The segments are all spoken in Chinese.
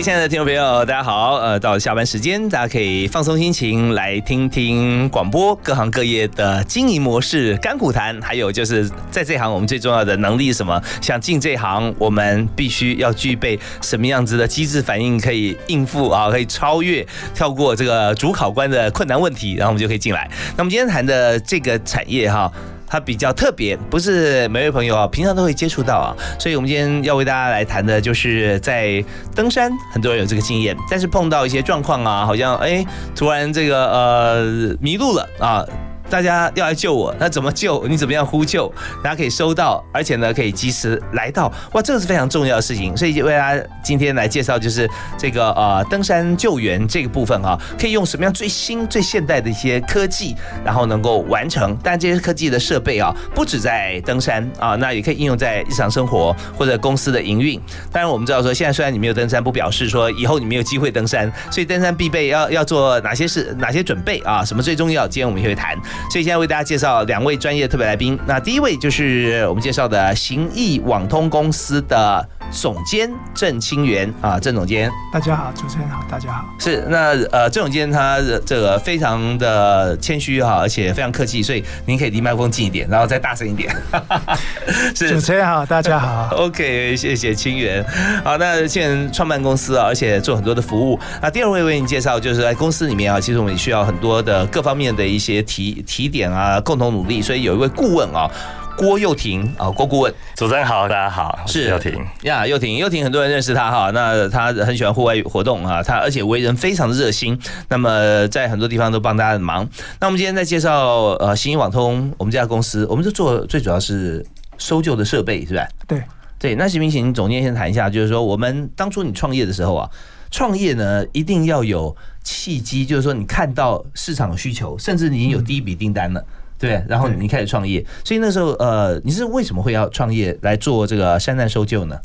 亲爱的听众朋友，大家好！呃，到了下班时间，大家可以放松心情，来听听广播各行各业的经营模式、干苦谈，还有就是在这行我们最重要的能力是什么？想进这行，我们必须要具备什么样子的机制反应，可以应付啊，可以超越、跳过这个主考官的困难问题，然后我们就可以进来。那我们今天谈的这个产业哈。它比较特别，不是每位朋友啊平常都会接触到啊，所以我们今天要为大家来谈的就是在登山，很多人有这个经验，但是碰到一些状况啊，好像哎突然这个呃迷路了啊。大家要来救我，那怎么救？你怎么样呼救？大家可以收到，而且呢，可以及时来到。哇，这个是非常重要的事情。所以为大家今天来介绍，就是这个呃登山救援这个部分哈，可以用什么样最新最现代的一些科技，然后能够完成。但这些科技的设备啊，不止在登山啊，那也可以应用在日常生活或者公司的营运。当然，我们知道说，现在虽然你没有登山，不表示说以后你没有机会登山。所以登山必备要要做哪些事、哪些准备啊？什么最重要？今天我们也会谈。所以现在为大家介绍两位专业特别来宾。那第一位就是我们介绍的行义网通公司的总监郑清源啊，郑总监。大家好，主持人好，大家好。是那呃，郑总监他这个非常的谦虚哈，而且非常客气，所以您可以离麦克风近一点，然后再大声一点。是主持人好，大家好。OK，谢谢清源。好，那现在创办公司啊，而且做很多的服务。那第二位为你介绍，就是在公司里面啊，其实我们也需要很多的各方面的一些提提点。啊，共同努力，所以有一位顾问啊，郭佑廷啊，郭顾问，主持人好，大家好，是佑廷呀，佑廷，佑廷，很多人认识他哈，那他很喜欢户外活动啊，他而且为人非常的热心，那么在很多地方都帮大家的忙。那我们今天在介绍呃，新一网通我们这家公司，我们就做最主要是搜救的设备，是吧？对对，那行不行？总监先谈一下，就是说我们当初你创业的时候啊，创业呢一定要有。契机就是说，你看到市场需求，甚至你已经有第一笔订单了，对，然后你开始创业。所以那时候，呃，你是为什么会要创业来做这个山难搜救呢？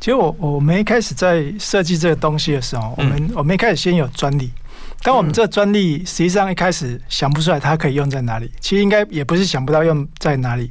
其实我我们一开始在设计这个东西的时候，我们我们一开始先有专利，但我们这个专利实际上一开始想不出来它可以用在哪里。其实应该也不是想不到用在哪里。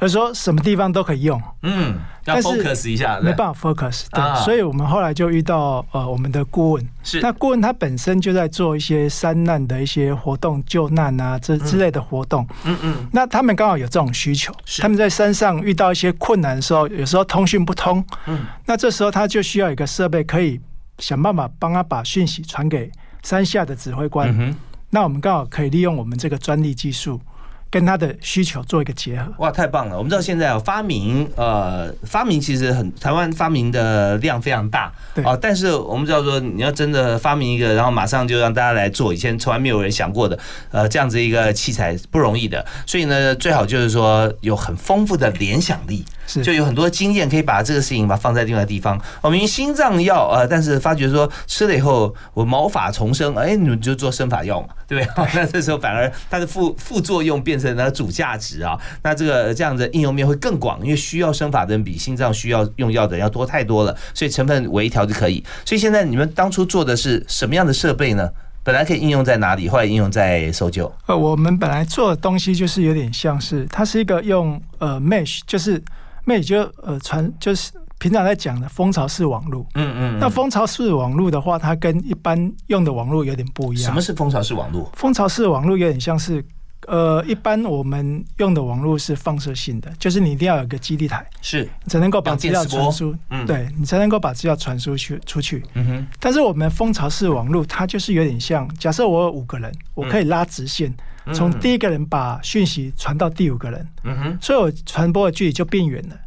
而说什么地方都可以用，嗯，要 focus 一下，没办法 focus，对，所以我们后来就遇到呃我们的顾问，是。那顾问他本身就在做一些山难的一些活动，救难啊这之类的活动，嗯嗯，那他们刚好有这种需求，他们在山上遇到一些困难的时候，有时候通讯不通，嗯，那这时候他就需要一个设备，可以想办法帮他把讯息传给山下的指挥官，那我们刚好可以利用我们这个专利技术。跟他的需求做一个结合，哇，太棒了！我们知道现在发明，呃，发明其实很台湾发明的量非常大，对啊，但是我们知道说你要真的发明一个，然后马上就让大家来做，以前从来没有人想过的，呃，这样子一个器材不容易的，所以呢，最好就是说有很丰富的联想力。就有很多经验可以把这个事情把放在另外地方。我们心脏药啊，但是发觉说吃了以后我毛发重生，哎，你们就做生发药嘛，对不对？那这时候反而它的副副作用变成了主价值啊。那这个这样的应用面会更广，因为需要生发的人比心脏需要用药的人要多太多了，所以成分微调就可以。所以现在你们当初做的是什么样的设备呢？本来可以应用在哪里？后来应用在搜救。呃，我们本来做的东西就是有点像是它是一个用呃 mesh，就是。那就呃传就是平常在讲的蜂巢式网络，嗯嗯，那蜂巢式网络的话，它跟一般用的网络有点不一样。什么是蜂巢式网络？蜂巢式网络有点像是，呃，一般我们用的网络是放射性的，就是你一定要有个基地台，是才能够把资料传输，嗯，对你才能够把资料传输去出去。嗯哼，但是我们蜂巢式网络它就是有点像，假设我有五个人，我可以拉直线。从第一个人把讯息传到第五个人，嗯哼，所以我传播的距离就变远了，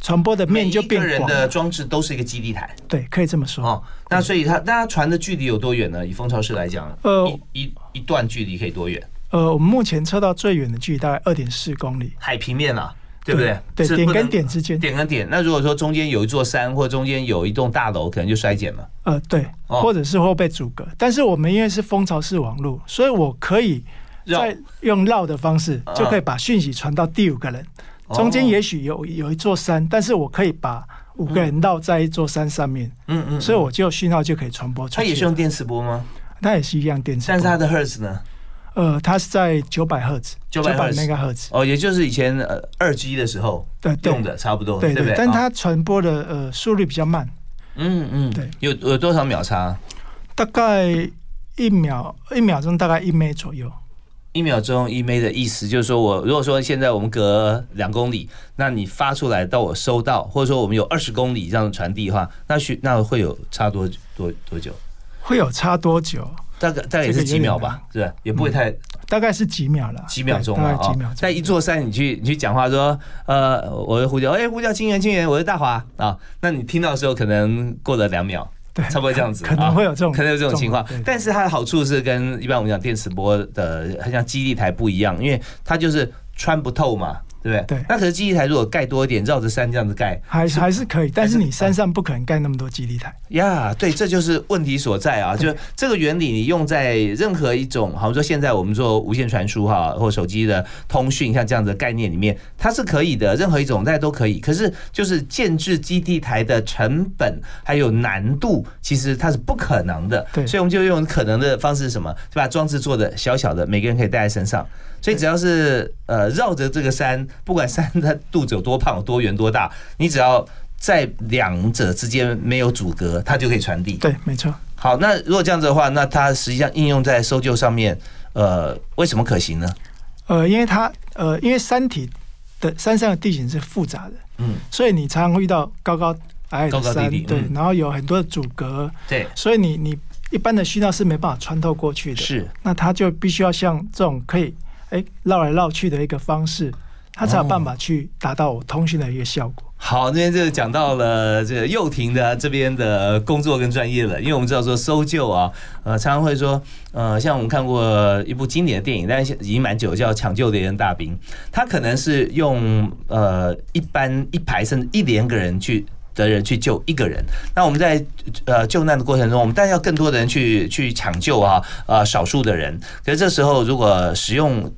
传播的面就变广。人的装置都是一个基地台，对，可以这么说。哦，那所以它，那它传的距离有多远呢？以蜂巢式来讲，呃，一一一段距离可以多远？呃，我们目前测到最远的距离大概二点四公里，海平面啊。对不对？对，点跟点之间，点跟点。那如果说中间有一座山，或中间有一栋大楼，可能就衰减了。呃，对，或者是会被阻隔。但是我们因为是蜂巢式网络，所以我可以在用绕的方式，就可以把讯息传到第五个人。中间也许有有一座山，但是我可以把五个人绕在一座山上面。嗯嗯。所以我就讯号就可以传播出去。它也是用电磁波吗？它也是一样电磁，但是它的赫兹呢？呃，它是在九百赫兹，九百那个赫兹哦，也就是以前呃二 G 的时候对用的差不多，对不对？但它传播的呃速率比较慢，嗯嗯，对，有有多少秒差？大概一秒一秒钟，大概一枚左右。一秒钟一枚的意思就是说，我如果说现在我们隔两公里，那你发出来到我收到，或者说我们有二十公里这样传递的话，那需那会有差多多多久？会有差多久？大概大概也是几秒吧，是吧？也不会太，大概是几秒了，几秒钟了啊。在一座山，你去你去讲话说，呃，我的呼叫，哎，呼叫金源金源，我是大华啊。那你听到的时候，可能过了两秒，对，差不多这样子，可能会有这种，可能有这种情况。但是它的好处是跟一般我们讲电磁波的，很像基地台不一样，因为它就是穿不透嘛。对不对？对。那可是基地台如果盖多一点，绕着山这样子盖，还还是可以。但是你山上不可能盖那么多基地台。呀，对，这就是问题所在啊！就这个原理，你用在任何一种，好像说现在我们做无线传输哈，或手机的通讯，像这样的概念里面，它是可以的。任何一种大家都可以。可是就是建制基地台的成本还有难度，其实它是不可能的。对。所以我们就用可能的方式是什么？就把装置做的小小的，每个人可以带在身上。所以只要是呃绕着这个山，不管山的肚子有多胖、多圆、多大，你只要在两者之间没有阻隔，它就可以传递。对，没错。好，那如果这样子的话，那它实际上应用在搜救上面，呃，为什么可行呢？呃，因为它呃，因为山体的山上的地形是复杂的，嗯，所以你常常会遇到高高矮矮的山，对，然后有很多的阻隔，对，所以你你一般的讯号是没办法穿透过去的，是，那它就必须要像这种可以。哎，绕来绕去的一个方式，它才有办法去达到我通讯的一个效果。好，那边就讲到了这个幼婷的这边的工作跟专业了，因为我们知道说搜救啊，呃，常常会说，呃，像我们看过一部经典的电影，但是已经蛮久，叫《抢救猎人大兵》，他可能是用呃一般一排甚至一连个人去的人去救一个人。那我们在呃救难的过程中，我们当然要更多的人去去抢救啊，呃，少数的人。可是这时候如果使用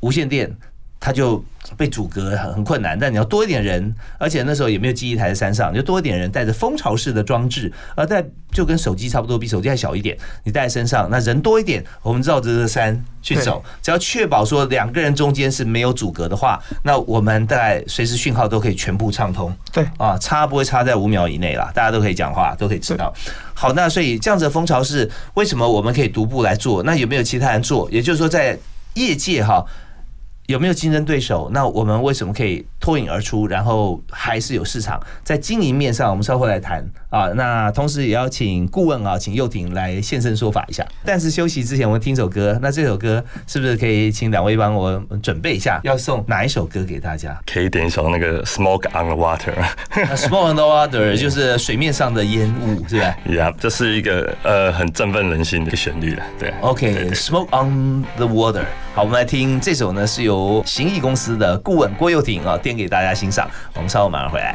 无线电，它就被阻隔很很困难。但你要多一点人，而且那时候也没有记忆台在山上，就多一点人带着蜂巢式的装置，而带就跟手机差不多，比手机还小一点。你带在身上，那人多一点，我们绕着这山去走，只要确保说两个人中间是没有阻隔的话，那我们大概随时讯号都可以全部畅通。对啊，差不会差在五秒以内啦，大家都可以讲话，都可以知道。好，那所以这样子的蜂巢是为什么我们可以独步来做？那有没有其他人做？也就是说，在业界哈。有没有竞争对手？那我们为什么可以脱颖而出？然后还是有市场在经营面上，我们稍后来谈啊。那同时也要请顾问啊，请佑廷来现身说法一下。但是休息之前，我们听首歌。那这首歌是不是可以请两位帮我准备一下？要送哪一首歌给大家？可以点一首那个《Smoke on the Water》。Smoke on the Water 就是水面上的烟雾，是吧？Yeah，这是一个呃很振奋人心的旋律了。对，OK，Smoke on the Water。好，我们来听这首呢，是由行艺公司的顾问郭佑廷啊，点给大家欣赏。我们稍后马上回来。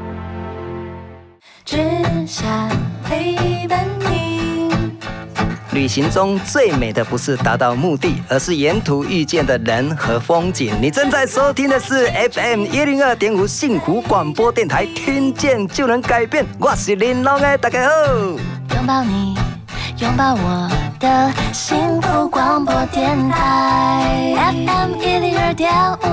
只想陪伴你。旅行中最美的不是达到目的，而是沿途遇见的人和风景。你正在收听的是 FM 一零二点五幸福广播电台，听见就能改变。我是林龙的，大家好。拥抱你，拥抱我的幸福广播电台，FM 一零二点五。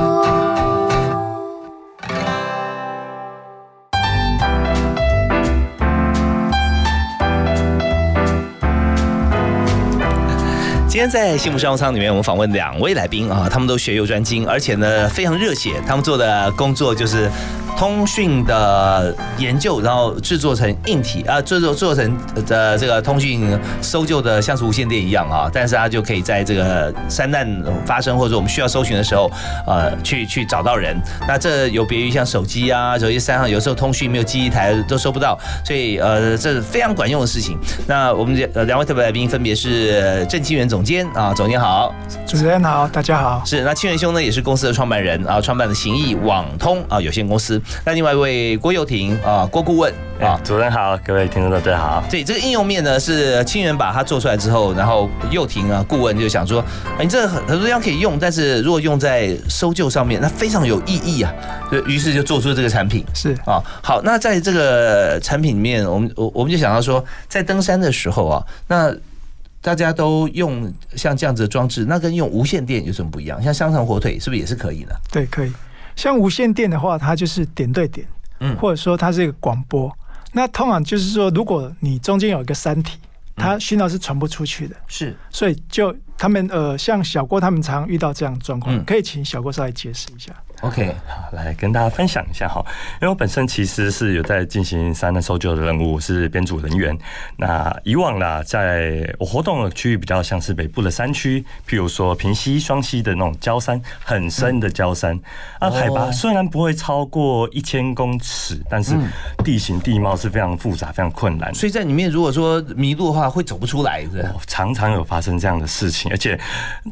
今天在幸福商务舱里面，我们访问两位来宾啊，他们都学有专精，而且呢非常热血，他们做的工作就是。通讯的研究，然后制作成硬体啊，制作做成的这个通讯搜救的，像是无线电一样啊，但是它就可以在这个山难发生或者我们需要搜寻的时候，呃，去去找到人。那这有别于像手机啊，手机山上有时候通讯没有记忆台都收不到，所以呃，这是非常管用的事情。那我们两两位特别来宾分别是郑清源总监啊，总监好，主持人好，大家好。是那清源兄呢，也是公司的创办人啊，创办的行义网通啊有限公司。那另外一位郭佑廷啊，郭顾问啊，主任好，各位听众大家好。对，这个应用面呢是清源把它做出来之后，然后佑廷啊顾问就想说，哎，你这很很多地方可以用，但是如果用在搜救上面，那非常有意义啊。就于是就做出这个产品。是啊，好，那在这个产品里面，我们我我们就想到说，在登山的时候啊，那大家都用像这样子的装置，那跟用无线电有什么不一样？像香肠火腿是不是也是可以的？对，可以。像无线电的话，它就是点对点，嗯，或者说它是一个广播。那通常就是说，如果你中间有一个山体，它讯号是传不出去的，是，所以就他们呃，像小郭他们常遇到这样状况，可以请小郭稍微解释一下。OK，好，来跟大家分享一下哈，因为我本身其实是有在进行山难搜救的任务，是编组人员。那以往啦，在我活动的区域比较像是北部的山区，譬如说平溪、双溪的那种焦山，很深的焦山啊，海拔虽然不会超过一千公尺，但是地形地貌是非常复杂、非常困难。所以在里面如果说迷路的话，会走不出来，是常常有发生这样的事情，而且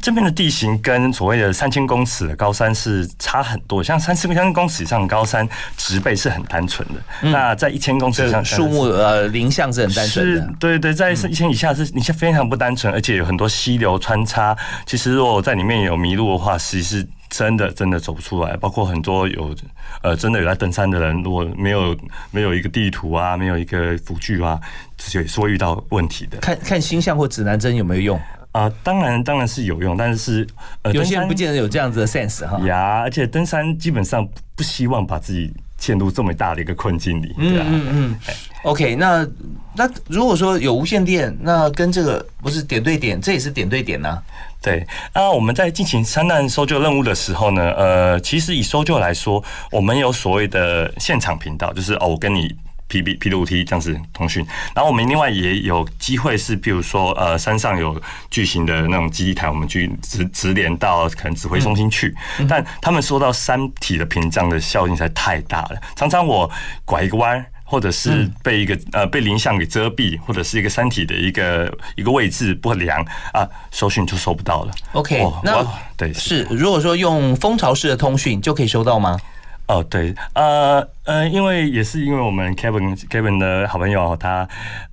这边的地形跟所谓的三千公尺的高山是差很。多像三四千公尺以上高山植被是很单纯的，那在一千公尺以上树木呃林相是很单纯的，对对，在一千以下是你像非常不单纯，而且有很多溪流穿插。其实如果在里面有迷路的话，其实是真的真的走不出来。包括很多有呃真的有在登山的人，如果没有没有一个地图啊，没有一个辅具啊，这也是会遇到问题的。看看星象或指南针有没有用？啊，当然当然是有用，但是呃，有些人不见得有这样子的 sense 哈。呀，而且登山基本上不希望把自己陷入这么大的一个困境里。嗯嗯嗯。OK，那那如果说有无线电，那跟这个不是点对点，这也是点对点呢？对。那我们在进行山难搜救任务的时候呢，呃，其实以搜救来说，我们有所谓的现场频道，就是哦，我跟你。P B P 六 T 这样子通讯，然后我们另外也有机会是，比如说呃山上有巨型的那种基地台，我们去直直连到可能指挥中心去，但他们说到山体的屏障的效应实在太大了，常常我拐一个弯，或者是被一个呃被林相给遮蔽，或者是一个山体的一个一个位置不良啊，收讯就收不到了。OK，那对是如果说用蜂巢式的通讯就可以收到吗？哦，对，呃，呃，因为也是因为我们 Kevin Kevin 的好朋友，他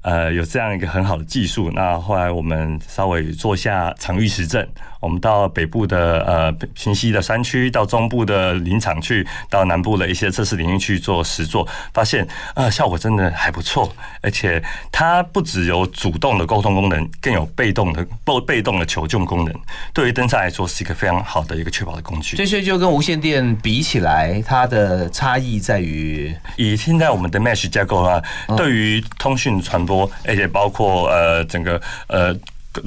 呃有这样一个很好的技术。那后来我们稍微做下场域实证，我们到北部的呃平西的山区，到中部的林场去，到南部的一些测试领域去做实做，发现呃效果真的还不错。而且它不只有主动的沟通功能，更有被动的被被动的求救功能。对于登山来说，是一个非常好的一个确保的工具。这些就跟无线电比起来，它的差异在于。以现在我们的 Mesh 架构啊，对于通讯传播，而且包括呃整个呃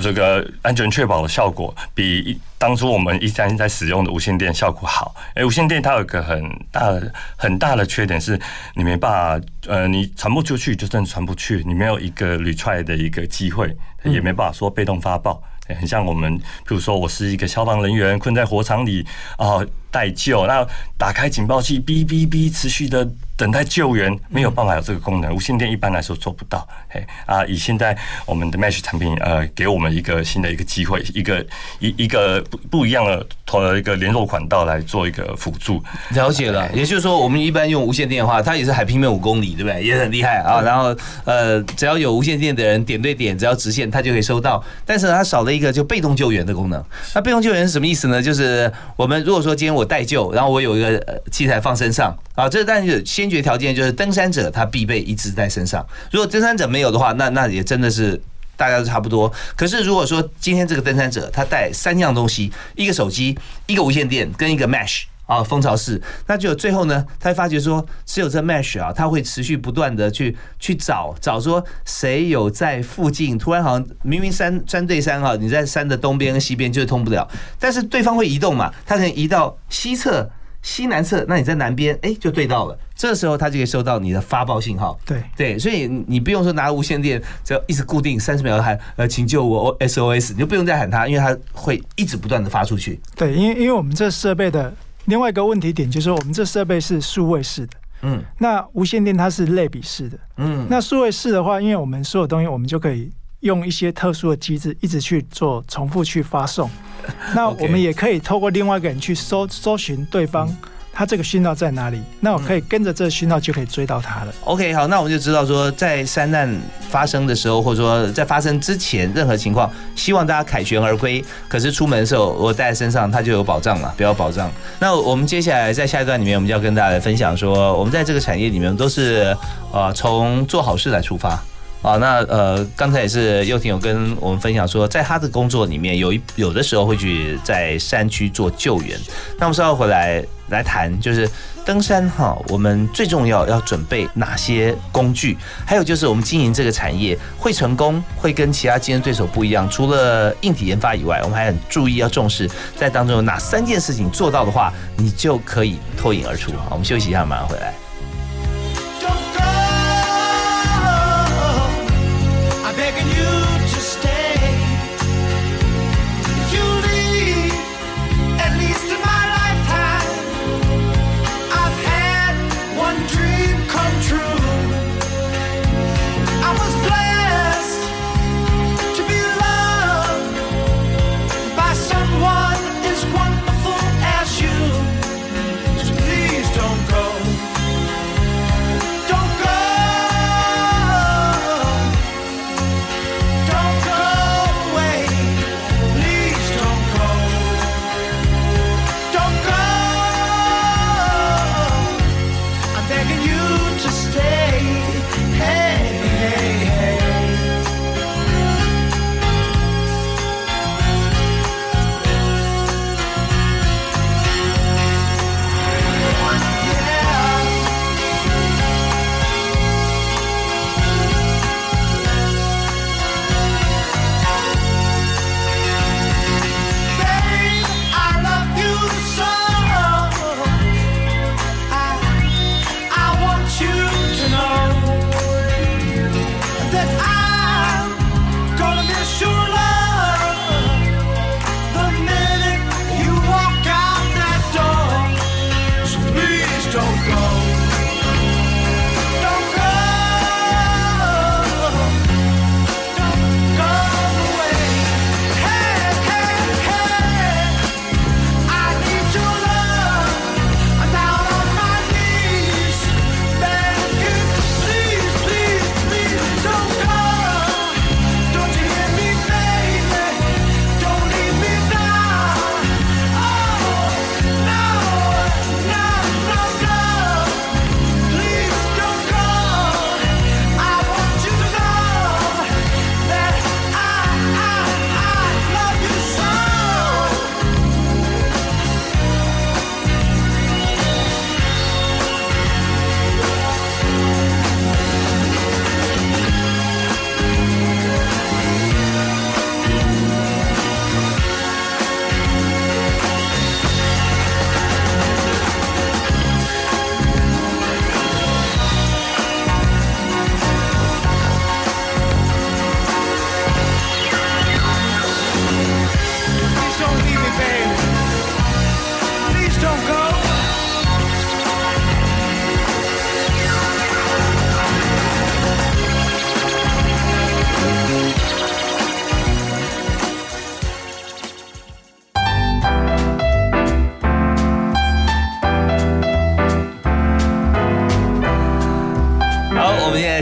这个安全确保的效果，比当初我们一三在使用的无线电效果好。哎，无线电它有个很大的很大的缺点是，你没办法呃，你传不出去就算传不去，你没有一个 retry 的一个机会，也没办法说被动发报。很像我们，比如说我是一个消防人员，困在火场里啊。待救，那打开警报器，哔哔哔，持续的等待救援，没有办法有这个功能。无线电一般来说做不到。嘿啊，以现在我们的 Mesh 产品，呃，给我们一个新的一个机会，一个一一个不不一样的投一个联络管道来做一个辅助。了解了，也就是说，我们一般用无线电的话，它也是海平面五公里，对不对？也很厉害啊。然后呃，只要有无线电的人点对点，只要直线，它就可以收到。但是它少了一个就被动救援的功能。那被动救援是什么意思呢？就是我们如果说今天我带救，然后我有一个器材放身上啊，这但是先决条件就是登山者他必备一直在身上。如果登山者没有的话，那那也真的是大家都差不多。可是如果说今天这个登山者他带三样东西，一个手机，一个无线电跟一个 mesh 啊蜂巢式，那就最后呢，他会发觉说，只有这 mesh 啊，他会持续不断的去去找找说谁有在附近，突然好像明明山山对山哈，你在山的东边跟西边就是通不了，但是对方会移动嘛，他可能移到西侧、西南侧，那你在南边哎就对到了，这时候它就可以收到你的发报信号。对对，所以你不用说拿无线电，只要一直固定三十秒喊呃请救我 SOS，你就不用再喊他，因为它会一直不断的发出去。对，因为因为我们这设备的。另外一个问题点就是说，我们这设备是数位式的，嗯，那无线电它是类比式的，嗯，那数位式的话，因为我们所有东西我们就可以用一些特殊的机制一直去做重复去发送，那我们也可以透过另外一个人去搜搜寻对方。他这个讯号在哪里？那我可以跟着这个讯号就可以追到他了。OK，好，那我们就知道说，在山难发生的时候，或者说在发生之前，任何情况，希望大家凯旋而归。可是出门的时候，我带在身上，它就有保障了，比较保障。那我们接下来在下一段里面，我们就要跟大家分享说，我们在这个产业里面都是呃从做好事来出发。好，那呃，刚才也是佑廷有跟我们分享说，在他的工作里面，有一有的时候会去在山区做救援。那我们稍后回来来谈，就是登山哈，我们最重要要准备哪些工具？还有就是我们经营这个产业会成功，会跟其他竞争对手不一样。除了硬体研发以外，我们还很注意要重视，在当中有哪三件事情做到的话，你就可以脱颖而出。好，我们休息一下，马上回来。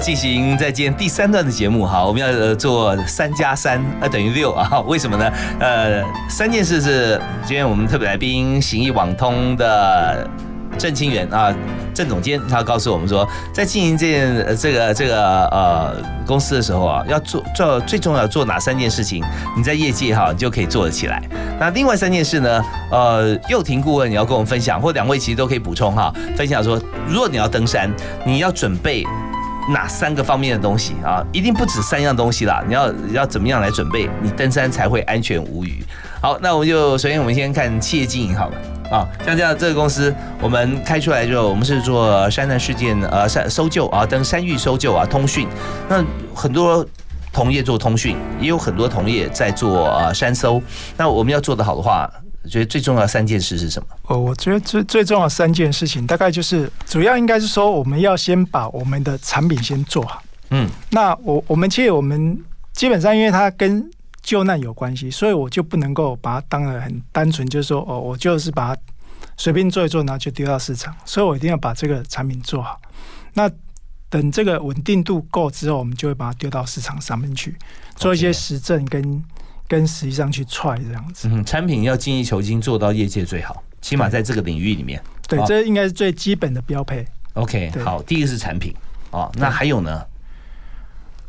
进行在今天第三段的节目哈，我们要做三加三，呃等于六啊？为什么呢？呃，三件事是今天我们特别来宾行义网通的。郑清源啊，郑总监，他告诉我们说，在经营这件这个这个呃公司的时候啊，要做做最重要做哪三件事情？你在业界哈，你就可以做得起来。那另外三件事呢？呃，佑廷顾问你要跟我们分享，或两位其实都可以补充哈，分享说，如果你要登山，你要准备哪三个方面的东西啊？一定不止三样东西啦，你要要怎么样来准备，你登山才会安全无虞？好，那我们就首先我们先看企业经营好了。啊，像这样这个公司，我们开出来之后，我们是做山难事件呃山搜救啊，登山域搜救啊，通讯。那很多同业做通讯，也有很多同业在做呃山搜。那我们要做得好的话，觉得最重要三件事是什么？哦，我觉得最最重要三件事情，大概就是主要应该是说，我们要先把我们的产品先做好。嗯，那我我们其实我们基本上，因为它跟救难有关系，所以我就不能够把它当得很单纯，就是说哦，我就是把它随便做一做，然后就丢到市场。所以我一定要把这个产品做好。那等这个稳定度够之后，我们就会把它丢到市场上面去，做一些实证跟跟实际上去踹这样子。嗯，产品要精益求精，做到业界最好，起码在这个领域里面。对，这应该是最基本的标配。OK，好，第一个是产品哦，那还有呢？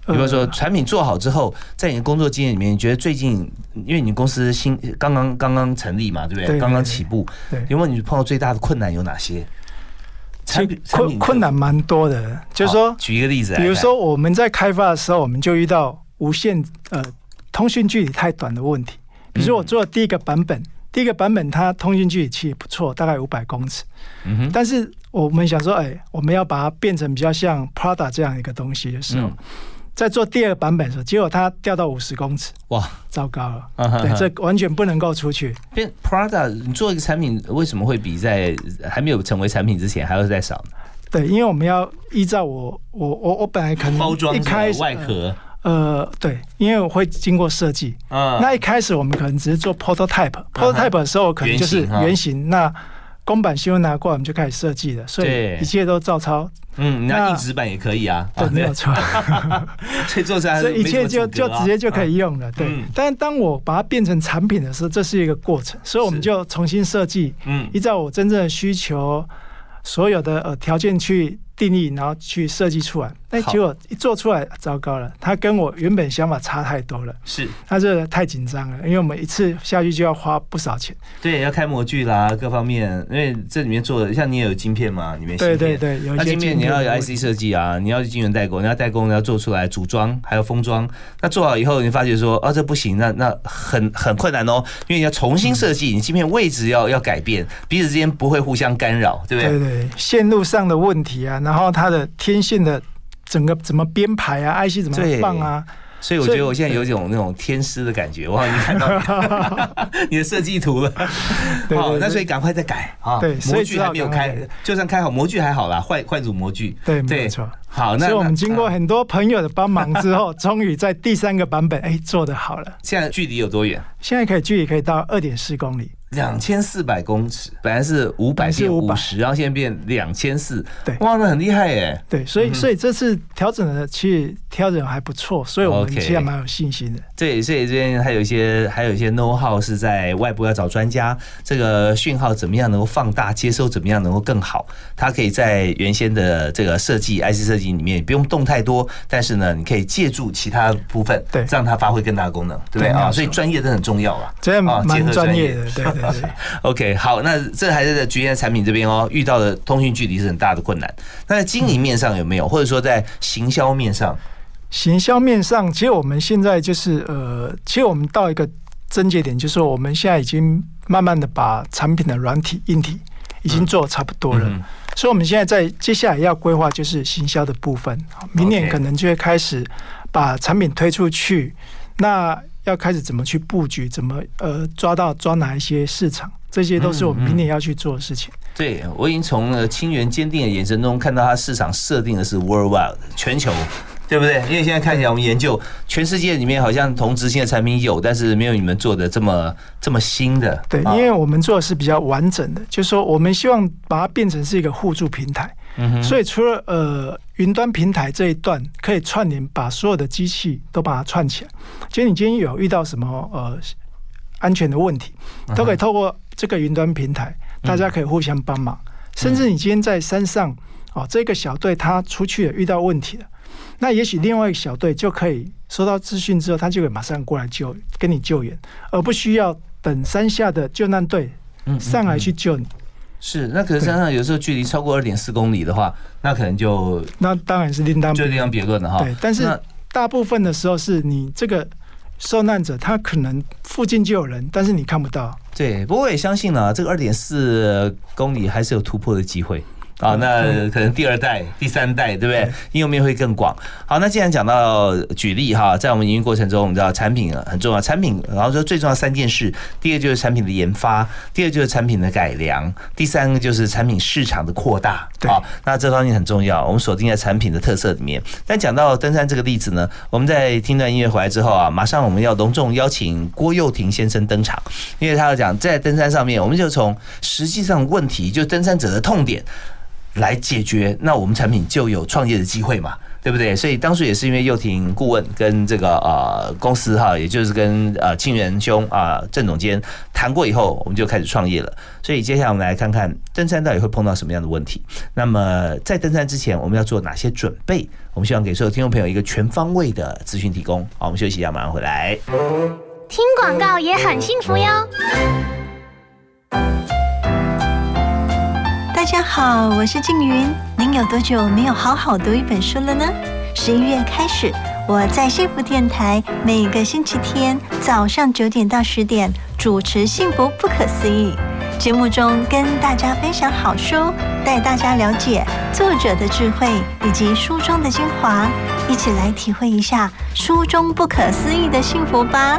比如说，产品做好之后，在你的工作经验里面，你觉得最近，因为你公司新刚刚刚刚成立嘛，对不对？刚刚起步，有没有你碰到最大的困难有哪些？产品困困难蛮多的，就是说，举一个例子，比如说我们在开发的时候，我们就遇到无限呃通讯距离太短的问题。比如说我做的第一个版本，第一个版本它通讯距离其实不错，大概五百公尺。嗯哼。但是我们想说，哎，我们要把它变成比较像 Prada 这样一个东西的时候。在做第二个版本的时候，结果它掉到五十公尺，哇，糟糕了！对，这完全不能够出去。变 Prada，你做一个产品，为什么会比在还没有成为产品之前还要再少呢？对，因为我们要依照我我我我本来可能包装外壳，呃，对，因为我会经过设计。嗯，那一开始我们可能只是做 prototype，prototype 的时候可能就是原型。那公版新闻拿过来，我们就开始设计了，所以一切都照抄。嗯，那硬纸板也可以啊，对，没有错，所以做出来，所以一切就就直接就可以用了，对。但是当我把它变成产品的时候，这是一个过程，所以我们就重新设计，嗯，依照我真正的需求，所有的呃条件去。定义，然后去设计出来，那结果一做出来，糟糕了，他跟我原本想法差太多了。是，他这个太紧张了，因为我们一次下去就要花不少钱。对，要开模具啦，各方面，因为这里面做的，像你也有晶片嘛，里面对对对，有晶片你要有 IC 设计啊，你要晶圆代工，你要代工，你要做出来组装，还有封装。那做好以后，你发觉说，啊，这不行，那那很很困难哦，因为你要重新设计，你晶片位置要要改变，彼此之间不会互相干扰，对不对？对对，线路上的问题啊。然后它的天线的整个怎么编排啊，IC 怎么放啊？所以我觉得我现在有一种那种天师的感觉，我已经看到 你的设计图了。好，那所以赶快再改啊！对，模具还没有开，就算开好模具还好啦，换换组模具。对，没错。好，那所以我们经过很多朋友的帮忙之后，终于在第三个版本，哎，做的好了。现在距离有多远？现在可以距离可以到二点四公里。两千四百公尺，本来是五百变五十，然后现在变两千四，对，哇，那很厉害耶。对，所以所以这次调整的其实调整还不错，所以我们其实蛮有信心的。对，所以这边还有一些还有一些 know how 是在外部要找专家，这个讯号怎么样能够放大，接收怎么样能够更好，它可以在原先的这个设计 IC 设计里面不用动太多，但是呢，你可以借助其他部分，对，让它发挥更大的功能，对不对啊？所以专业真的很重要啊，这样蛮专业的，对。OK，好，那这还是在局限产品这边哦，遇到的通讯距离是很大的困难。那在经营面上有没有，或者说在行销面上？行销面上，其实我们现在就是呃，其实我们到一个症结点，就是说我们现在已经慢慢的把产品的软体、硬体已经做的差不多了，所以我们现在在接下来要规划就是行销的部分，明年可能就会开始把产品推出去。那要开始怎么去布局？怎么呃抓到抓哪一些市场？这些都是我们明年要去做的事情。对我已经从了清源坚定的眼神中看到，它市场设定的是 worldwide 全球，对不对？因为现在看起来，我们研究全世界里面好像同质性的产品有，但是没有你们做的这么这么新的。对，因为我们做的是比较完整的，就是说我们希望把它变成是一个互助平台。嗯所以除了呃云端平台这一段可以串联，把所有的机器都把它串起来。其实你今天有遇到什么呃安全的问题，都可以透过这个云端平台，大家可以互相帮忙。甚至你今天在山上哦，这个小队他出去了遇到问题了，那也许另外一个小队就可以收到资讯之后，他就可以马上过来救，跟你救援，而不需要等山下的救难队上来去救你。是，那可是山上有时候距离超过二点四公里的话，那可能就那当然是另当就另当别论了哈。对，但是大部分的时候是你这个受难者，他可能附近就有人，但是你看不到。对，不过我也相信呢，这个二点四公里还是有突破的机会。啊，那可能第二代、第三代，对不对？应用面会更广。好，那既然讲到举例哈，在我们营运过程中，我们知道产品很重要，产品然后说最重要三件事：第一个就是产品的研发，第二就是产品的改良，第三个就是产品市场的扩大。好，那这方面很重要，我们锁定在产品的特色里面。但讲到登山这个例子呢，我们在听段音乐回来之后啊，马上我们要隆重邀请郭佑廷先生登场，因为他要讲在登山上面，我们就从实际上问题，就登山者的痛点。来解决，那我们产品就有创业的机会嘛，对不对？所以当初也是因为佑廷顾问跟这个呃公司哈，也就是跟呃庆元兄啊郑总监谈过以后，我们就开始创业了。所以接下来我们来看看登山到底会碰到什么样的问题。那么在登山之前，我们要做哪些准备？我们希望给所有听众朋友一个全方位的资讯提供。好，我们休息一下，马上回来。听广告也很幸福哟。大家好，我是静云。您有多久没有好好读一本书了呢？十一月开始，我在幸福电台每个星期天早上九点到十点主持《幸福不可思议》节目中，跟大家分享好书，带大家了解作者的智慧以及书中的精华，一起来体会一下书中不可思议的幸福吧。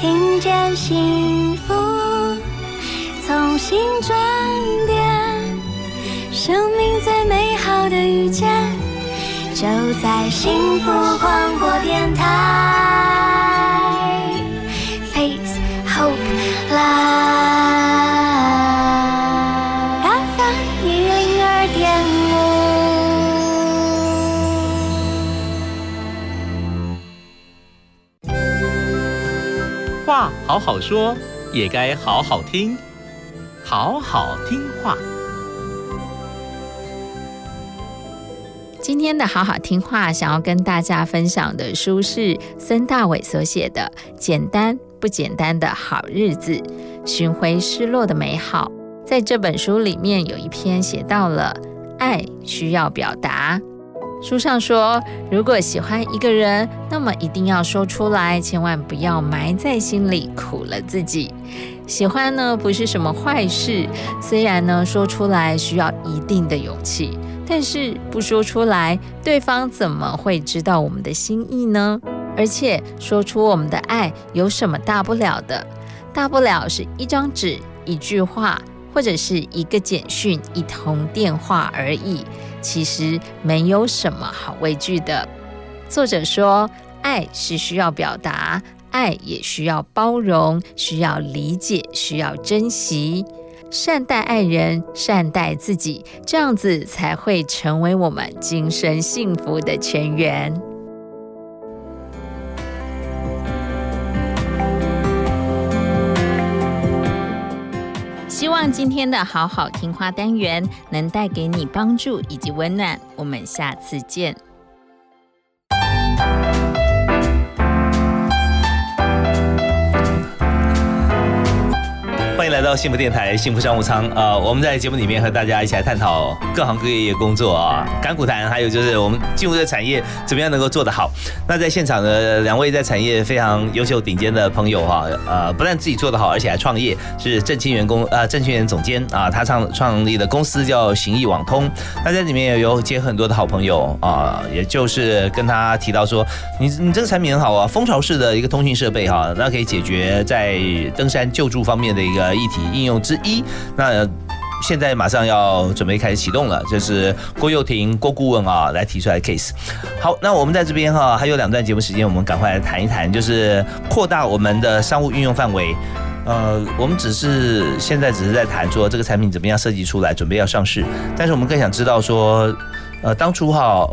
听见幸福，从心转变，生命最美好的遇见，就在幸福广播电台。Face Hope Live。好好说，也该好好听，好好听话。今天的好好听话，想要跟大家分享的书是孙大伟所写的《简单不简单的好日子：寻回失落的美好》。在这本书里面，有一篇写到了爱需要表达。书上说，如果喜欢一个人，那么一定要说出来，千万不要埋在心里，苦了自己。喜欢呢，不是什么坏事，虽然呢，说出来需要一定的勇气，但是不说出来，对方怎么会知道我们的心意呢？而且说出我们的爱有什么大不了的？大不了是一张纸、一句话，或者是一个简讯、一通电话而已。其实没有什么好畏惧的。作者说，爱是需要表达，爱也需要包容，需要理解，需要珍惜，善待爱人，善待自己，这样子才会成为我们今生幸福的泉源。望今天的好好听话单元能带给你帮助以及温暖。我们下次见。来到幸福电台幸福商务舱啊！我们在节目里面和大家一起来探讨各行各业工作啊，干股谈，还有就是我们进入这产业怎么样能够做得好。那在现场的两位在产业非常优秀顶尖的朋友哈，呃，不但自己做得好，而且还创业，是正清员工呃正清员总监啊，他创创立的公司叫行义网通。那在里面也有结很多的好朋友啊，也就是跟他提到说，你你这个产品很好啊，蜂巢式的一个通讯设备哈，那可以解决在登山救助方面的一个议题应用之一。那现在马上要准备开始启动了，就是郭佑廷郭顾问啊来提出来 case。好，那我们在这边哈还有两段节目时间，我们赶快来谈一谈，就是扩大我们的商务运用范围。呃，我们只是现在只是在谈说这个产品怎么样设计出来，准备要上市，但是我们更想知道说，呃，当初哈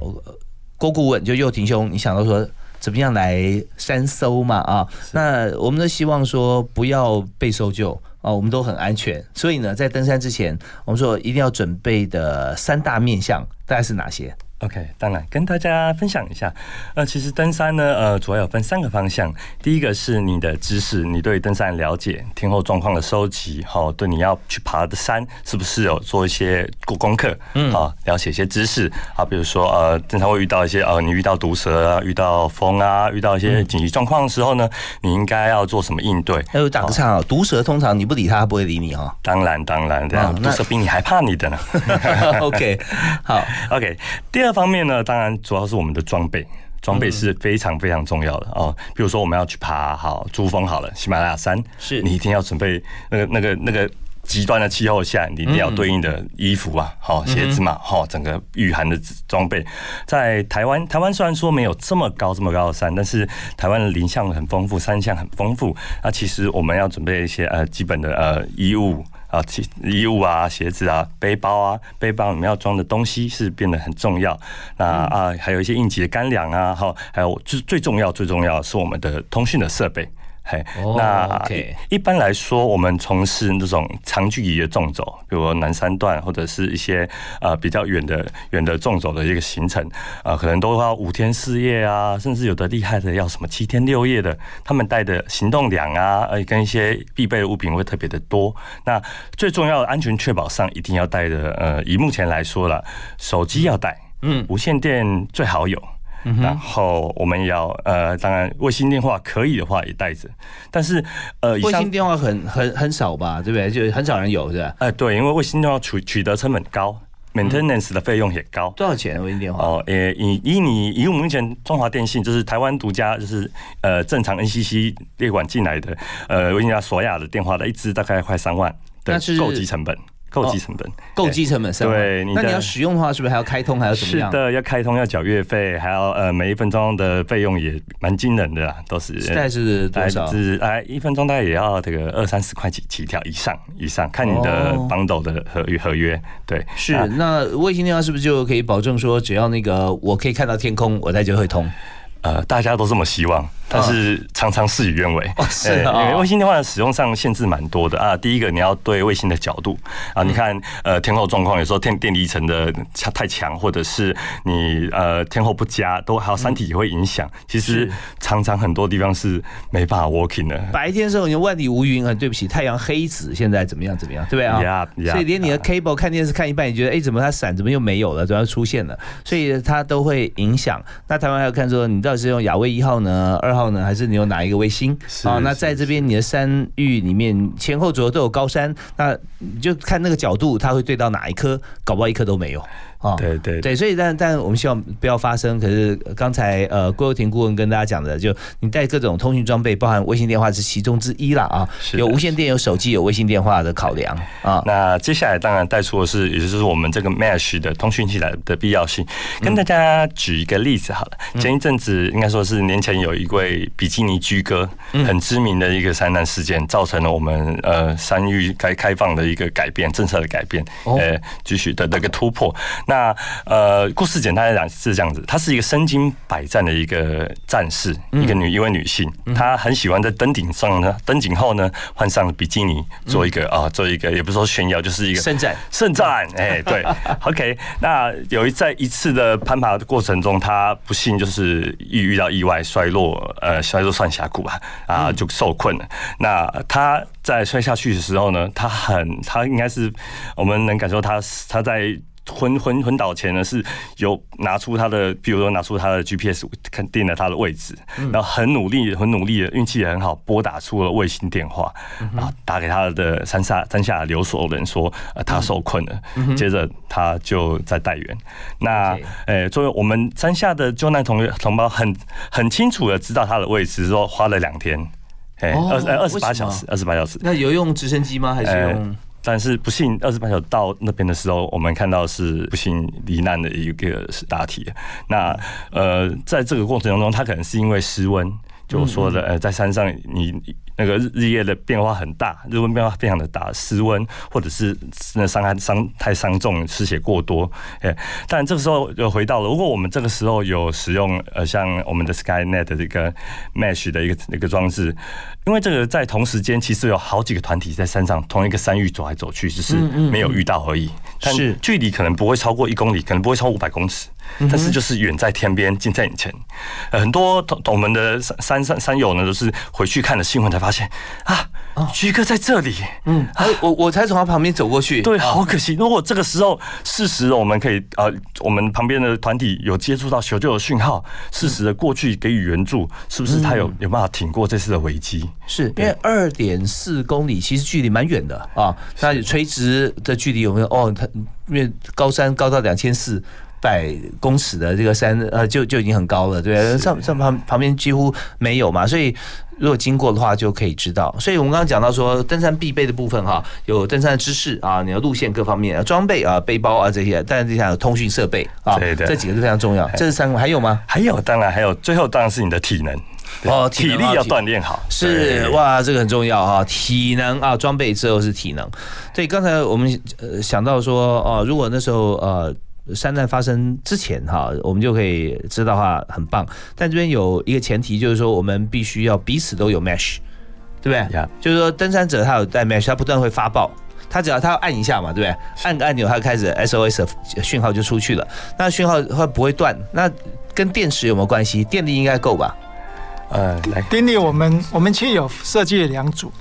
郭顾问就佑廷兄，你想到说。怎么样来三搜嘛啊？那我们都希望说不要被搜救哦，我们都很安全。所以呢，在登山之前，我们说一定要准备的三大面相大概是哪些？OK，当然跟大家分享一下。呃，其实登山呢，呃，主要有分三个方向。第一个是你的知识，你对登山了解，天候状况的收集，好，对你要去爬的山是不是有做一些过功课？嗯，好，了解一些知识啊，比如说呃，经常会遇到一些呃，你遇到毒蛇啊，遇到风啊，遇到一些紧急状况的时候呢，你应该要做什么应对？还有打个岔啊，毒蛇通常你不理它，它不会理你哦。当然，当然，这样毒蛇比你还怕你的呢。OK，好，OK，第二。方面呢，当然主要是我们的装备，装备是非常非常重要的哦。比如说我们要去爬好珠峰好了，喜马拉雅山，是你一定要准备那个那个那个极端的气候下，你一定要对应的衣服啊，好鞋子嘛，好整个御寒的装备。在台湾，台湾虽然说没有这么高这么高的山，但是台湾的林相很丰富，山相很丰富。那其实我们要准备一些呃基本的呃衣物。啊，衣物啊，鞋子啊，背包啊，背包里面要装的东西是变得很重要。那啊，还有一些应急的干粮啊，哈，还有最最重要最重要是我们的通讯的设备。嘿，那一般来说，我们从事那种长距离的纵走，比如南山段或者是一些呃比较远的远的纵走的一个行程，啊，可能都要五天四夜啊，甚至有的厉害的要什么七天六夜的，他们带的行动粮啊，呃，跟一些必备的物品会特别的多。那最重要的安全确保上一定要带的，呃，以目前来说了，手机要带，嗯，无线电最好有。然后我们要呃，当然卫星电话可以的话也带着，但是呃，卫星电话很很很少吧，对不对？就很少人有是吧？哎，对，因为卫星电话取取得成本高，maintenance 的费用也高。多少钱卫星电话？哦，呃，以以你以我们目前中华电信就是台湾独家，就是呃正常 NCC 列管进来的呃卫星电话索亚的电话的一支大概快三万的购机成本。购机成本，购机成本是对。那你要使用的话，是不是还要开通，还要怎么样？是的，要开通，要缴月费，还要呃，每一分钟的费用也蛮惊人的啦，都是。现在是多少？是哎，一分钟大概也要这个二三十块起起跳以上以上，看你的 bundle 的合约合约。对，是。那卫星电话是不是就可以保证说，只要那个我可以看到天空，我再就会通？呃，大家都这么希望。但是常常事与愿违，是因为卫星电话的使用上限制蛮多的啊。第一个，你要对卫星的角度啊，你看呃天候状况，有时候电电离层的强太强，或者是你呃天候不佳，都还有山体也会影响。其实常常很多地方是没办法 working 的。白天的时候你万里无云啊，对不起，太阳黑子现在怎么样怎么样，对不对啊？所以连你的 cable 看电视看一半，你觉得哎怎么它闪，怎么又没有了，怎么出现了？所以它都会影响。那台湾还要看说，你到底是用雅威一号呢，二号呢，还是你用哪一个卫星啊？那在这边你的山域里面前后左右都有高山，那你就看那个角度，它会对到哪一颗？搞不好一颗都没有。啊，对对对，所以但但我们希望不要发生。可是刚才呃郭又廷顾问跟大家讲的，就你带各种通讯装备，包含微信电话是其中之一了啊。有无线电，有手机，有微信电话的考量啊。那接下来当然带出的是，也就是我们这个 Mesh 的通讯器材的必要性。跟大家举一个例子好了，前一阵子应该说是年前有一位比基尼居哥很知名的一个山难事件，造成了我们呃山域该开放的一个改变，政策的改变，呃，继续的那个突破。那那呃，故事简单来讲是这样子，她是一个身经百战的一个战士，一个女一位女性，她很喜欢在登顶上呢，登顶后呢换上比基尼做一个啊，做一个也不是说炫耀，就是一个圣战圣战，哎，对，OK。那有一在一次的攀爬的过程中，她不幸就是遇遇到意外摔落，呃，摔落上峡谷吧，啊，就受困了。那她在摔下去的时候呢，她很，她应该是我们能感受她她在。昏昏昏倒前呢，是有拿出他的，比如说拿出他的 GPS，看定了他的位置，然后很努力、很努力的，运气也很好，拨打出了卫星电话，然后打给他的山下山下留守人说，呃，他受困了。接着他就在待援。那，呃，作为我们山下的救难同同胞，很很清楚的知道他的位置，说花了两天，哎，二二十八小时，二十八小时。那有用直升机吗？还是用？但是不幸，二十八小时到那边的时候，我们看到是不幸罹难的一个是大体。那呃，在这个过程当中，他可能是因为失温，就说的呃，在山上你。那个日日夜的变化很大，日温变化非常的大，湿温或者是那伤害伤太伤重，失血过多，哎，但这个时候又回到了，如果我们这个时候有使用呃像我们的 SkyNet 这个 Mesh 的一个一个装置，因为这个在同时间其实有好几个团体在山上同一个山域走来走去，只是没有遇到而已，但是距离可能不会超过一公里，可能不会超五百公尺。但是就是远在天边，近在眼前。很多同我们的山山山友呢，都是回去看了新闻才发现啊，徐哥在这里。嗯，啊我我才从他旁边走过去。对，好可惜。如果这个时候适时，我们可以呃，我们旁边的团体有接触到求救的讯号，适时的过去给予援助，是不是他有有办法挺过这次的危机？是因为二点四公里其实距离蛮远的啊。那垂直的距离有没有？哦，它因为高山高到两千四。百公尺的这个山，呃，就就已经很高了，对上上旁旁边几乎没有嘛，所以如果经过的话，就可以知道。所以我们刚刚讲到说，登山必备的部分哈，有登山的知识啊，你的路线各方面装备啊，背包啊这些，但是这下有通讯设备啊，这几个是非常重要。这是三个，还有吗？还有，当然还有，最后当然是你的体能哦，体力要锻炼好。是哇，这个很重要啊，体能啊，装备之后是体能。对，刚才我们呃想到说，哦，如果那时候呃。山难发生之前哈，我们就可以知道话很棒。但这边有一个前提，就是说我们必须要彼此都有 mesh，对不对？就是说登山者他有带 mesh，他不断会发报，他只要他要按一下嘛，对不对？按个按钮，他开始 SOS 讯号就出去了。那讯号会不会断？那跟电池有没有关系？电力应该够吧？呃，来，电力我们我们其实有设计了两组。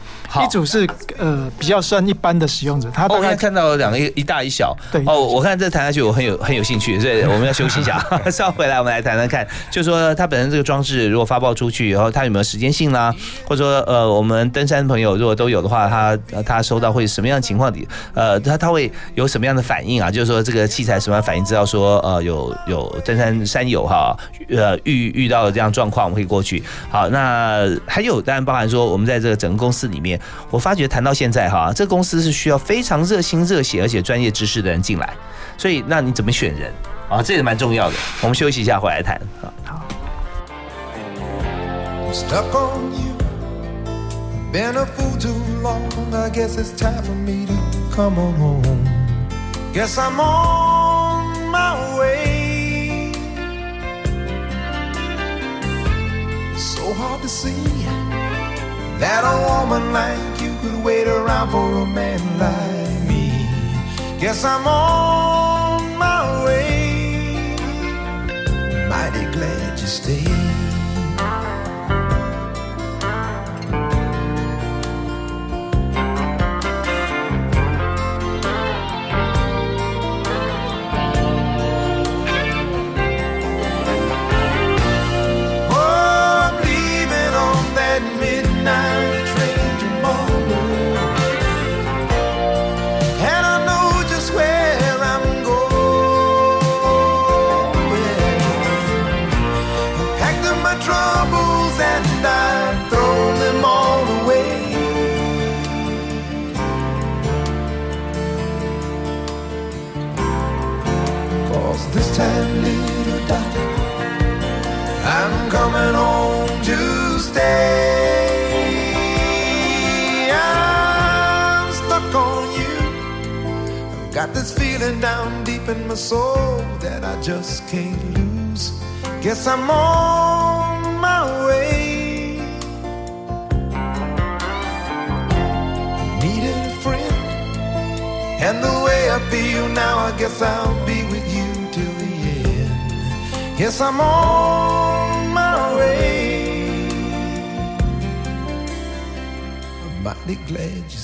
一组是呃比较算一般的使用者，他大概看到两个一大一小。对哦，我看这谈下去我很有很有兴趣，所以我们要休息一下 稍后回来我们来谈谈看，就说它本身这个装置如果发报出去以后，它有没有时间性啦？或者说呃我们登山朋友如果都有的话，他他收到会什么样的情况底？呃他他会有什么样的反应啊？就是说这个器材什么样反应？知道说呃有有登山山友哈呃遇遇到了这样状况，我们可以过去。好，那还有当然包含说我们在这个整个公司里面。我发觉谈到现在哈，这公司是需要非常热心、热血而且专业知识的人进来，所以那你怎么选人啊？这也蛮重要的。我们休息一下，回来谈。好。That a woman like you could wait around for a man like me. Guess I'm on my way. Mighty glad you stayed. Down deep in my soul that I just can't lose. Guess I'm on my way. Needed a friend, and the way I feel now, I guess I'll be with you till the end. Guess I'm on my way. I'm mighty glad you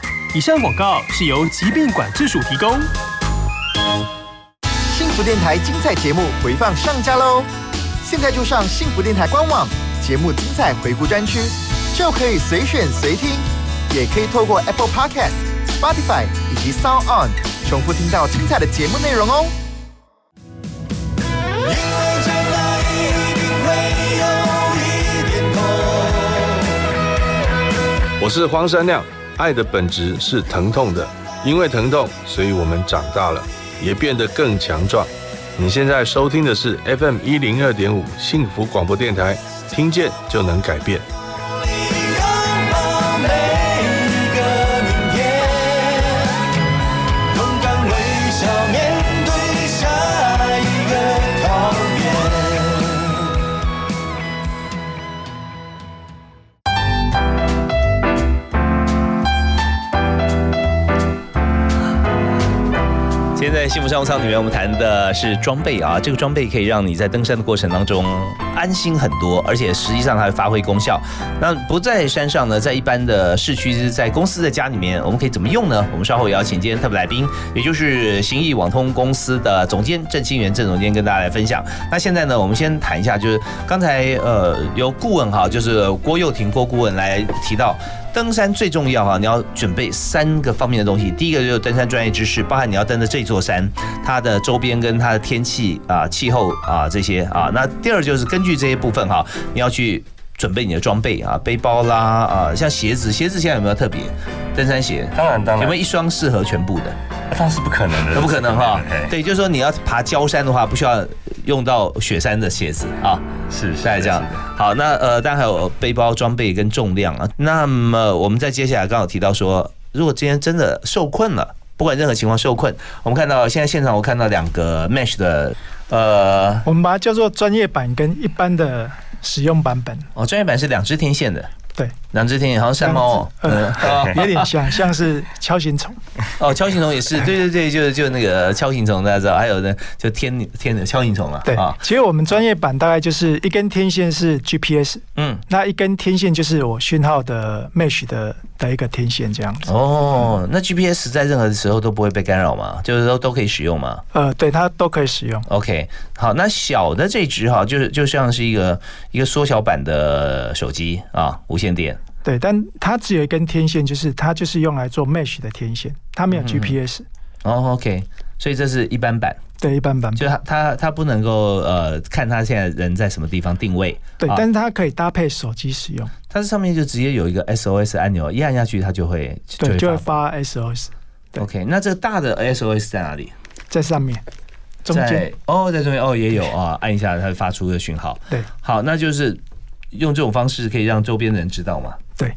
以上广告是由疾病管制署提供。幸福电台精彩节目回放上架喽！现在就上幸福电台官网节目精彩回顾专区，就可以随选随听，也可以透过 Apple Podcast、Spotify 以及 Sound On 重复听到精彩的节目内容哦。我是黄山亮，爱的本质是疼痛的，因为疼痛，所以我们长大了，也变得更强壮。你现在收听的是 FM 一零二点五幸福广播电台，听见就能改变。幸福商务舱里面，我们谈的是装备啊，这个装备可以让你在登山的过程当中安心很多，而且实际上它会发挥功效。那不在山上呢，在一般的市区，在公司的家里面，我们可以怎么用呢？我们稍后也要请今天特别来宾，也就是行义网通公司的总监郑清源郑总监跟大家来分享。那现在呢，我们先谈一下，就是刚才呃由顾问哈，就是郭佑廷郭顾问来提到。登山最重要啊，你要准备三个方面的东西。第一个就是登山专业知识，包含你要登的这座山，它的周边跟它的天气啊、气候啊这些啊。那第二就是根据这些部分哈，你要去准备你的装备啊，背包啦啊，像鞋子，鞋子现在有没有特别登山鞋？当然当然，有没有一双适合全部的？那是不可能的，那不可能哈。对，就是说你要爬焦山的话，不需要用到雪山的鞋子啊。是，大概这样。好，那呃，当然还有背包装备跟重量啊。那么我们在接下来刚好提到说，如果今天真的受困了，不管任何情况受困，我们看到现在现场我看到两个 Mesh 的呃，我们把它叫做专业版跟一般的使用版本。哦，专业版是两只天线的。对，两只天线好像山猫，嗯，有点像，像是锹形虫。哦，锹形虫也是，对对对，就是就那个锹形虫大家知道，还有呢，就天天的锹形虫啊。对啊，其实我们专业版大概就是一根天线是 GPS，嗯，那一根天线就是我讯号的 Mesh 的的一个天线这样子。哦，那 GPS 在任何时候都不会被干扰吗？就是说都可以使用吗？呃，对，它都可以使用。OK，好，那小的这只哈，就是就像是一个一个缩小版的手机啊，无线电。对，但它只有一根天线，就是它就是用来做 mesh 的天线，它没有 GPS。哦，OK，所以这是一般版。对，一般版，就它它它不能够呃看它现在人在什么地方定位。对，但是它可以搭配手机使用。它这上面就直接有一个 SOS 按钮，一按下去它就会对，就会发 SOS。OK，那这个大的 SOS 在哪里？在上面。中间哦，在中间哦也有啊，按一下它会发出的讯号。对，好，那就是用这种方式可以让周边的人知道吗。对，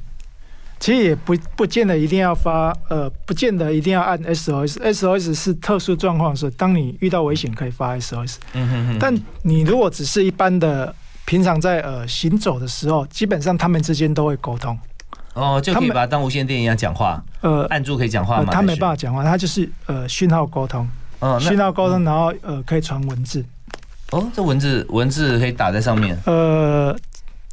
其实也不不见得一定要发，呃，不见得一定要按 SOS。SOS 是特殊状况的时候，当你遇到危险可以发 SOS。嗯哼哼。但你如果只是一般的，平常在呃行走的时候，基本上他们之间都会沟通。哦，就可以把它当无线电一样讲话。呃，按住可以讲话吗？他没办法讲话，他就是呃讯号沟通。哦，讯号沟通，然后呃可以传文字。哦，这文字文字可以打在上面。呃。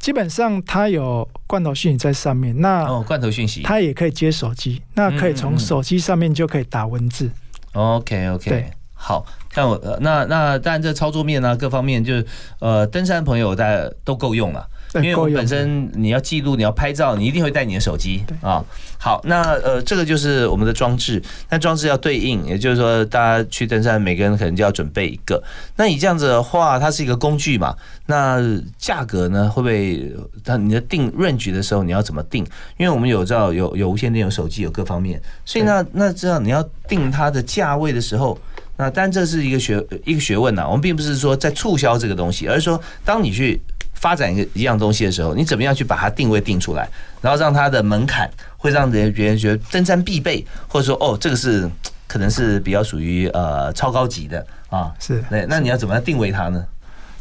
基本上它有罐头讯息在上面，那哦，罐头讯息，它也可以接手机，那可以从手机上面就可以打文字。OK OK，对好，像我呃那那当然这操作面啊各方面就是呃登山朋友大家都够用了。因为我对够用本身你要记录，你要拍照，你一定会带你的手机啊。好，那呃，这个就是我们的装置，那装置要对应，也就是说，大家去登山，每个人可能就要准备一个。那你这样子的话，它是一个工具嘛？那价格呢，会不会？它你的定 range 的时候，你要怎么定？因为我们有知道有有无线电、有手机、有各方面，所以那那这样你要定它的价位的时候。那但这是一个学一个学问呐、我们并不是说在促销这个东西，而是说当你去发展一个一样东西的时候，你怎么样去把它定位定出来，然后让它的门槛会让人别人觉得登山必备，或者说哦这个是可能是比较属于呃超高级的啊，是那，那你要怎么样定位它呢？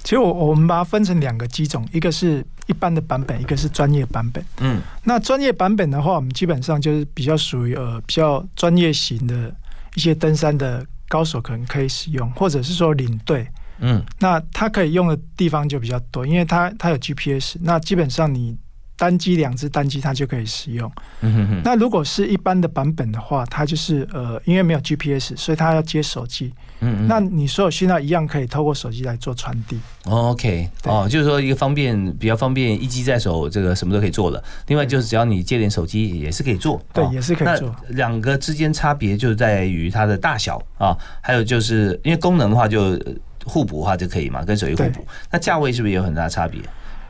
其实我我们把它分成两个机种，一个是一般的版本，一个是专业版本。嗯，那专业版本的话，我们基本上就是比较属于呃比较专业型的一些登山的高手可能可以使用，或者是说领队。嗯，那它可以用的地方就比较多，因为它它有 GPS，那基本上你单机两只单机它就可以使用。嗯哼哼，那如果是一般的版本的话，它就是呃因为没有 GPS，所以它要接手机。嗯嗯那你所有讯号一样可以透过手机来做传递。OK，哦，就是说一个方便，比较方便，一机在手，这个什么都可以做了。另外就是只要你接点手机也是可以做，对哦也是可以做两个之间差别就在于它的大小啊，还有就是因为功能的话就呃互补的话就可以嘛，跟手机互补。那价位是不是有很大的差别？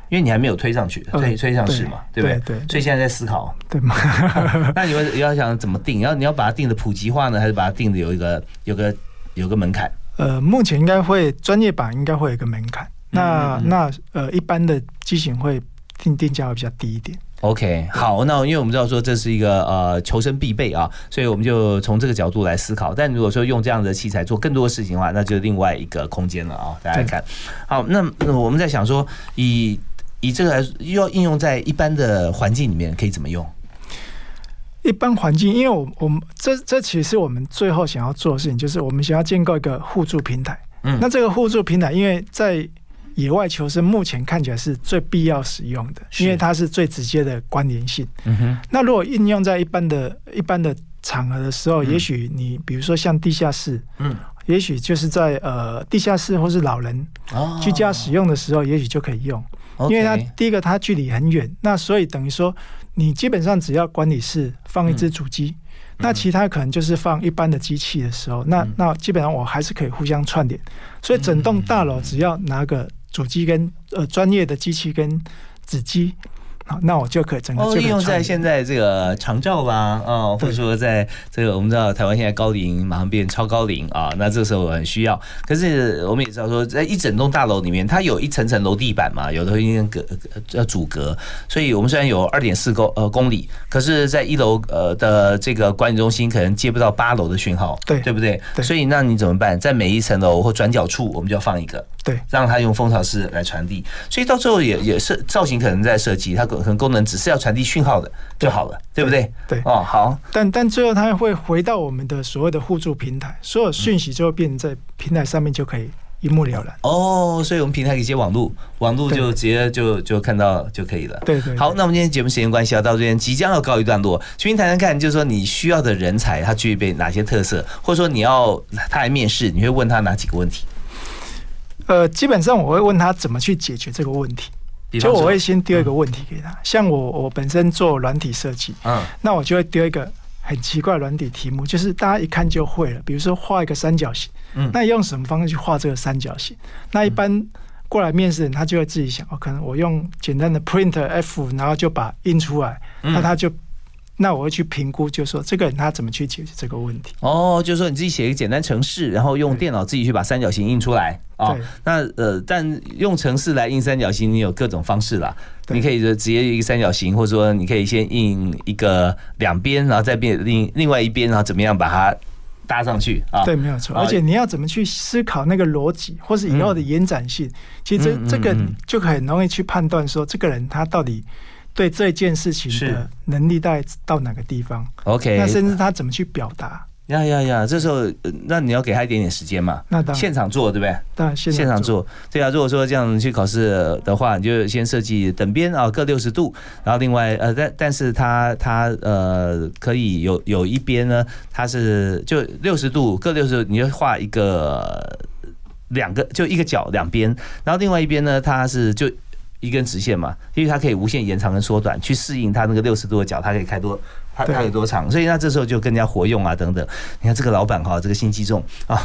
因为你还没有推上去，推嗯推上市嘛，对不对？对对所以现在在思考，对吗？那你会要想怎么定？要你要把它定的普及化呢，还是把它定的有一个有个有个门槛？呃，目前应该会专业版应该会有一个门槛，那那呃一般的机型会定定价会比较低一点。OK，好，那因为我们知道说这是一个呃求生必备啊，所以我们就从这个角度来思考。但如果说用这样的器材做更多的事情的话，那就另外一个空间了啊。大家看，好，那那我们在想说，以以这个来又要应用在一般的环境里面，可以怎么用？一般环境，因为我我们这这其实是我们最后想要做的事情，就是我们想要建构一个互助平台。嗯那这个互助平台，因为在野外求生目前看起来是最必要使用的，因为它是最直接的关联性。嗯哼，那如果应用在一般的一般的场合的时候，也许你比如说像地下室，嗯，也许就是在呃地下室或是老人哦。居家使用的时候，也许就可以用。因为它第一个它距离很远，那所以等于说你基本上只要管理室放一只主机，那其他可能就是放一般的机器的时候，那那基本上我还是可以互相串联，所以整栋大楼只要拿个主机跟呃专业的机器跟子机。好，那我就可以整个哦，应用在现在这个长照吧，啊，或者说在这个我们知道台湾现在高龄马上变超高龄啊，那这时候很需要。可是我们也知道说，在一整栋大楼里面，它有一层层楼地板嘛，有的会隔要阻隔，所以我们虽然有二点四公呃公里，可是在一楼呃的这个管理中心可能接不到八楼的讯号，对对不对？对所以那你怎么办？在每一层楼或转角处，我们就要放一个。对，让它用蜂巢式来传递，所以到最后也也是造型可能在设计，它可可能功能只是要传递讯号的就好了，对不对？对哦，好，但但最后它会回到我们的所谓的互助平台，所有讯息就会变成在平台上面就可以一目了然。哦，所以我们平台可以接网络，网络就直接就就看到就可以了。对对好，那我们今天节目时间关系啊，到这边即将要告一段落。重新谈谈看，就是说你需要的人才，他具备哪些特色，或者说你要他来面试，你会问他哪几个问题？呃，基本上我会问他怎么去解决这个问题。就我会先丢一个问题给他，像我我本身做软体设计，嗯，那我就会丢一个很奇怪的软体题目，就是大家一看就会了。比如说画一个三角形，嗯那用什么方式去画这个三角形？那一般过来面试人，他就会自己想，哦，可能我用简单的 print F，然后就把印出来，嗯那他就，那我会去评估，就说这个人他怎么去解决这个问题。哦，就是说你自己写一个简单程式，然后用电脑自己去把三角形印出来啊对。那呃，但用程式来印三角形，你有各种方式啦。对你可以就直接一个三角形，或者说你可以先印一个两边，然后再变另另外一边，然后怎么样把它搭上去啊？对，没有错。啊而且你要怎么去思考那个逻辑，或是以后的延展性，其实这这个嗯就很容易去判断说这个人他到底对这件事情的能力大概到哪个地方。OK 那甚至他怎么去表达。呀呀呀！这时候，呃那你要给他一点点时间嘛。那当然现场做，对不对？当然现现场做，对啊。如果说这样去考试的话，你就先设计等边啊，各六十度，然后另外呃，但但是它它呃可以有有一边呢，它是就六十度各六十度，你就画一个两个就一个角两边，然后另外一边呢，它是就。一根直线嘛，因为它可以无限延长跟缩短，去适应它那个六十度的角，它可以开多，它它有多长，所以那这时候就更加活用啊等等。你看这个老板哈，这个心机重啊，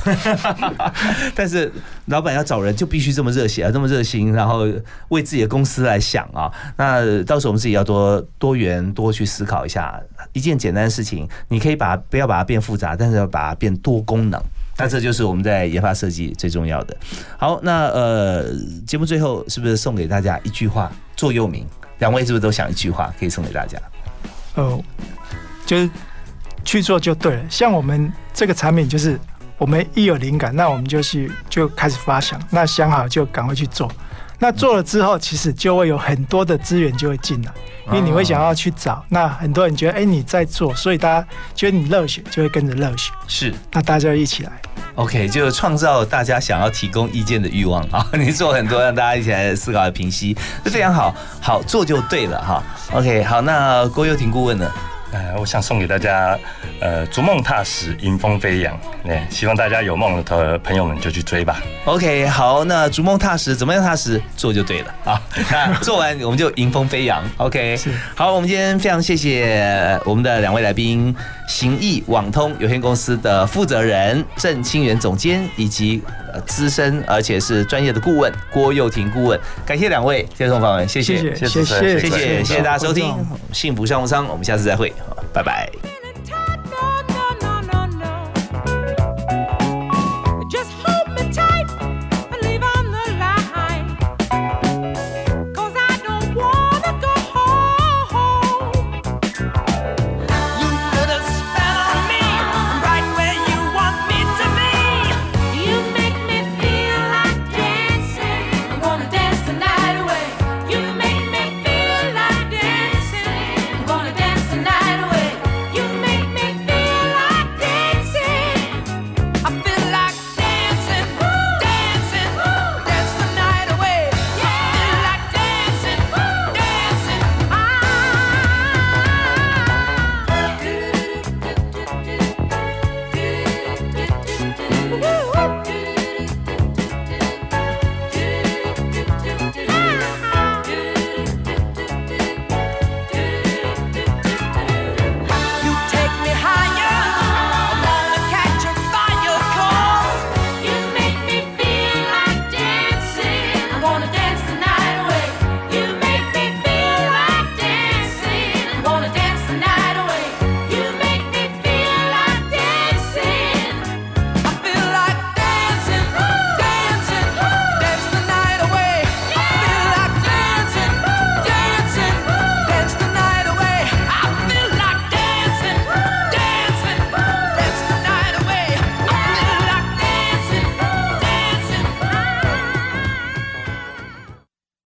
但是老板要找人就必须这么热血啊，这么热心，然后为自己的公司来想啊。那到时候我们自己要多多元多去思考一下，一件简单的事情，你可以把它不要把它变复杂，但是要把它变多功能。那这就是我们在研发设计最重要的。好，那呃，节目最后是不是送给大家一句话座右铭？两位是不是都想一句话可以送给大家？哦，就是去做就对了。像我们这个产品，就是我们一有灵感，那我们就去就开始发想，那想好就赶快去做。那做了之后，其实就会有很多的资源就会进来，因为你会想要去找。那很多人觉得，哎，你在做，所以大家觉得你热血，就会跟着热血。是，那大家一起来。OK，就创造大家想要提供意见的欲望啊！你做很多让大家一起来思考、平息，这非常好，好做就对了哈。OK，好，那郭又廷顾问呢？呃，我想送给大家，呃，逐梦踏实，迎风飞扬。哎，希望大家有梦的朋友们就去追吧。OK，好，那逐梦踏实，怎么样踏实？做就对了啊！那 做完我们就迎风飞扬。OK，好，我们今天非常谢谢我们的两位来宾，行义网通有限公司的负责人郑清源总监，以及呃资深而且是专业的顾问郭佑廷顾问，感谢两位接受访问，谢谢，谢谢谢谢，谢谢大家收听《幸福商务舱》，我们下次再会，好拜拜。